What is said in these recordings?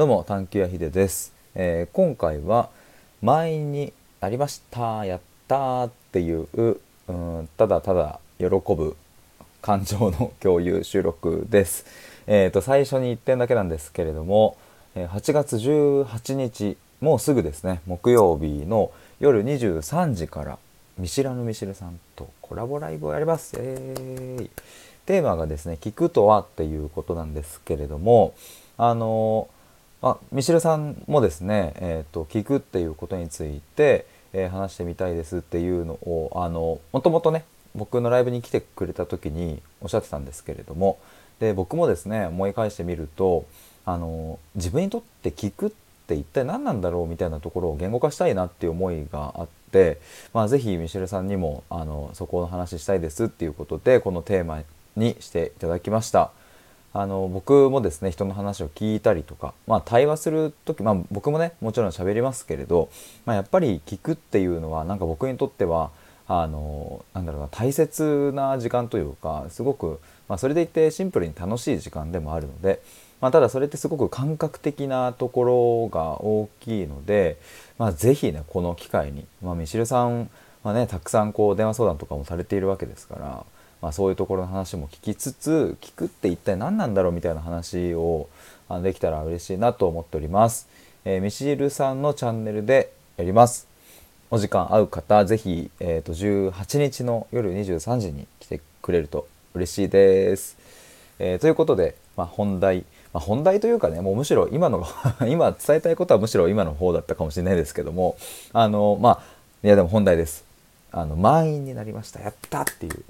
どうも探求やひです、えー今回は満員になりましたやったっていううんただただ喜ぶ感情の共有収録です。えーと最初に1点だけなんですけれども8月18日もうすぐですね。木曜日の夜23時から見知らぬミシルさんとコラボライブをやります。えーテーマがですね「聞くとは」っていうことなんですけれどもあのあミシルさんもですね、えーと聞くっていうことについて、えー話してみたいですっていうのをあのもともとね僕のライブに来てくれた時におっしゃってたんですけれどもで僕もですね思い返してみるとあの自分にとって聞くって一体何なんだろうみたいなところを言語化したいなっていう思いがあって、まあ、ぜひミシェルさんにもあのそこの話したいですっていうことでこのテーマにしていただきました。あの僕もですね人の話を聞いたりとか、まあ、対話する時、まあ、僕もねもちろん喋りますけれど、まあ、やっぱり聞くっていうのはなんか僕にとってはあのなんだろうな大切な時間というかすごく、まあ、それでいてシンプルに楽しい時間でもあるので、まあ、ただそれってすごく感覚的なところが大きいので、まあ、ぜひねこの機会に、まあ、ミシルさんはねたくさんこう電話相談とかもされているわけですから。まあ、そういうところの話も聞きつつ聞くって一体何なんだろうみたいな話をあのできたら嬉しいなと思っております、えー、ミシルさんのチャンネルでやります。お時間合う方ぜひ、えー、と18日の夜23時に来てくれると嬉しいです、えーということで、まあ、本題、まあ、本題というかねもうむしろ今の 今伝えたいことはむしろ今の方だったかもしれないですけどもあのまあいやでも本題です。あの満員になりました。やったっていう。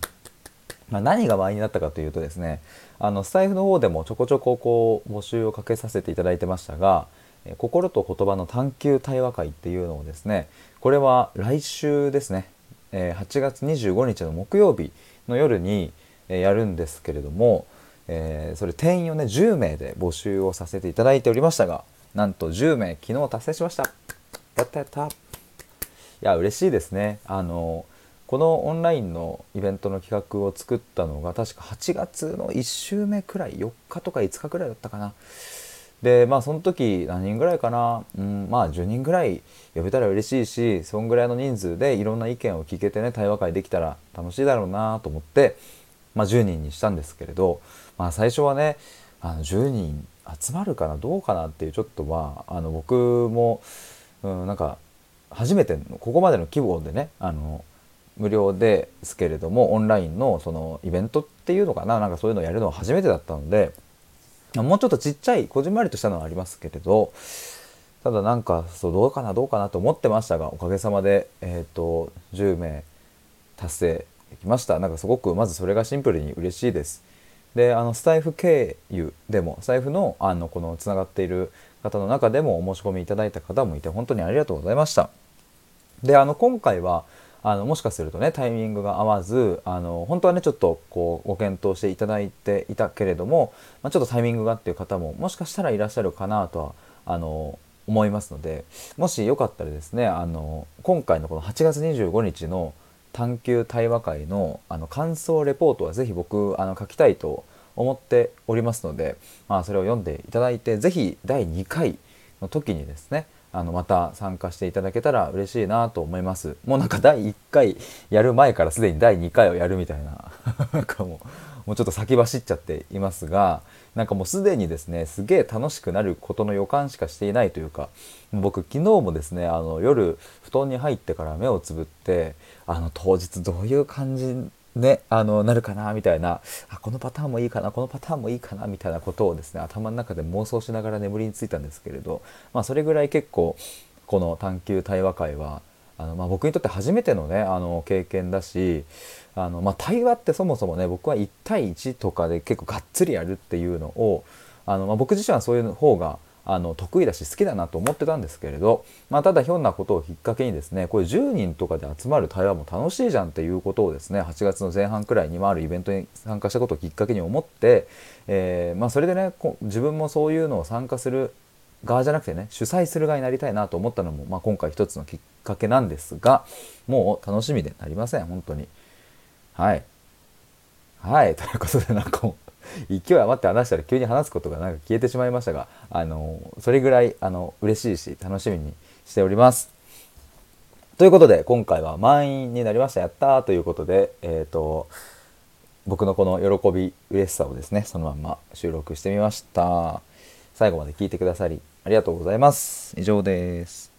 ま、何が満員になったかというとですねあのスタイフの方でもちょこちょここう募集をかけさせていただいてましたが「心と言葉の探求対話会」っていうのをですねこれは来週ですね、8月25日の木曜日の夜に、やるんですけれども、それ定員をね10名で募集をさせていただいておりましたがなんと10名昨日達成しました。やったやった。いや嬉しいですね。あのこのオンラインのイベントの企画を作ったのが確か8月の1週目くらい4日とか5日くらいだったかな。でまあその時何人ぐらいかな、うん、まあ10人ぐらい呼べたら嬉しいしそんぐらいの人数でいろんな意見を聞けてね対話会できたら楽しいだろうなと思って、まあ、10人にしたんですけれど、まあ、最初はねあの10人集まるかなどうかなっていうちょっとまああの僕も、うん、なんか初めてのここまでの規模でねあの無料ですけれどもオンラインのそのイベントっていうのかななんかそういうのをやるのは初めてだったのでもうちょっとちっちゃいこじんまりとしたのはありますけれどただなんかそうどうかなどうかなと思ってましたがおかげさまで、えー、と10名達成できました。なんかすごくまずそれがシンプルに嬉しいです。であのスタイフ経由でもスタイフのあのこのつながっている方の中でもお申し込みいただいた方もいて本当にありがとうございました。であの今回はあのもしかするとねタイミングが合わずあの本当はねちょっとこうご検討していただいていたけれども、まあ、ちょっとタイミングがっていう方ももしかしたらいらっしゃるかなとはあの思いますのでもしよかったらですねあの今回のこの8月25日の探求対話会のあの感想レポートはぜひ僕あの書きたいと思っておりますので、まあ、それを読んでいただいてぜひ第2回の時にですねあのまた参加していただけたら嬉しいなと思います。もうなんか第1回やる前からすでに第2回をやるみたいな なんかもうもうちょっと先走っちゃっていますがなんかもうすでにですねすげえ楽しくなることの予感しかしていないというか僕昨日もですねあの夜布団に入ってから目をつぶってあの当日どういう感じね、あのなるかなみたいなあこのパターンもいいかなこのパターンもいいかなみたいなことをですね頭の中で妄想しながら眠りについたんですけれど、まあ、それぐらい結構この探求対話会はあの、まあ、僕にとって初めてのねあの経験だしあの、まあ、対話ってそもそもね僕は1対1とかで結構がっつりやるっていうのをあの、まあ、僕自身はそういう方があの得意だし好きだなと思ってたんですけれど、まあ、ただひょんなことをきっかけにですねこれ10人とかで集まる対話も楽しいじゃんっていうことをですね8月の前半くらいにもあるイベントに参加したことをきっかけに思って、えーまあ、それでね自分もそういうのを参加する側じゃなくてね主催する側になりたいなと思ったのも、まあ、今回一つのきっかけなんですがもう楽しみでなりません本当に。はい。はい。ということでなんかもう 勢い余って話したら急に話すことがなんか消えてしまいましたがあのそれぐらいあの嬉しいし楽しみにしております。ということで今回は満員になりました。やったーということでえっ、ー、と僕のこの喜び嬉しさをですねそのまま収録してみました。最後まで聞いてくださりありがとうございます。以上です。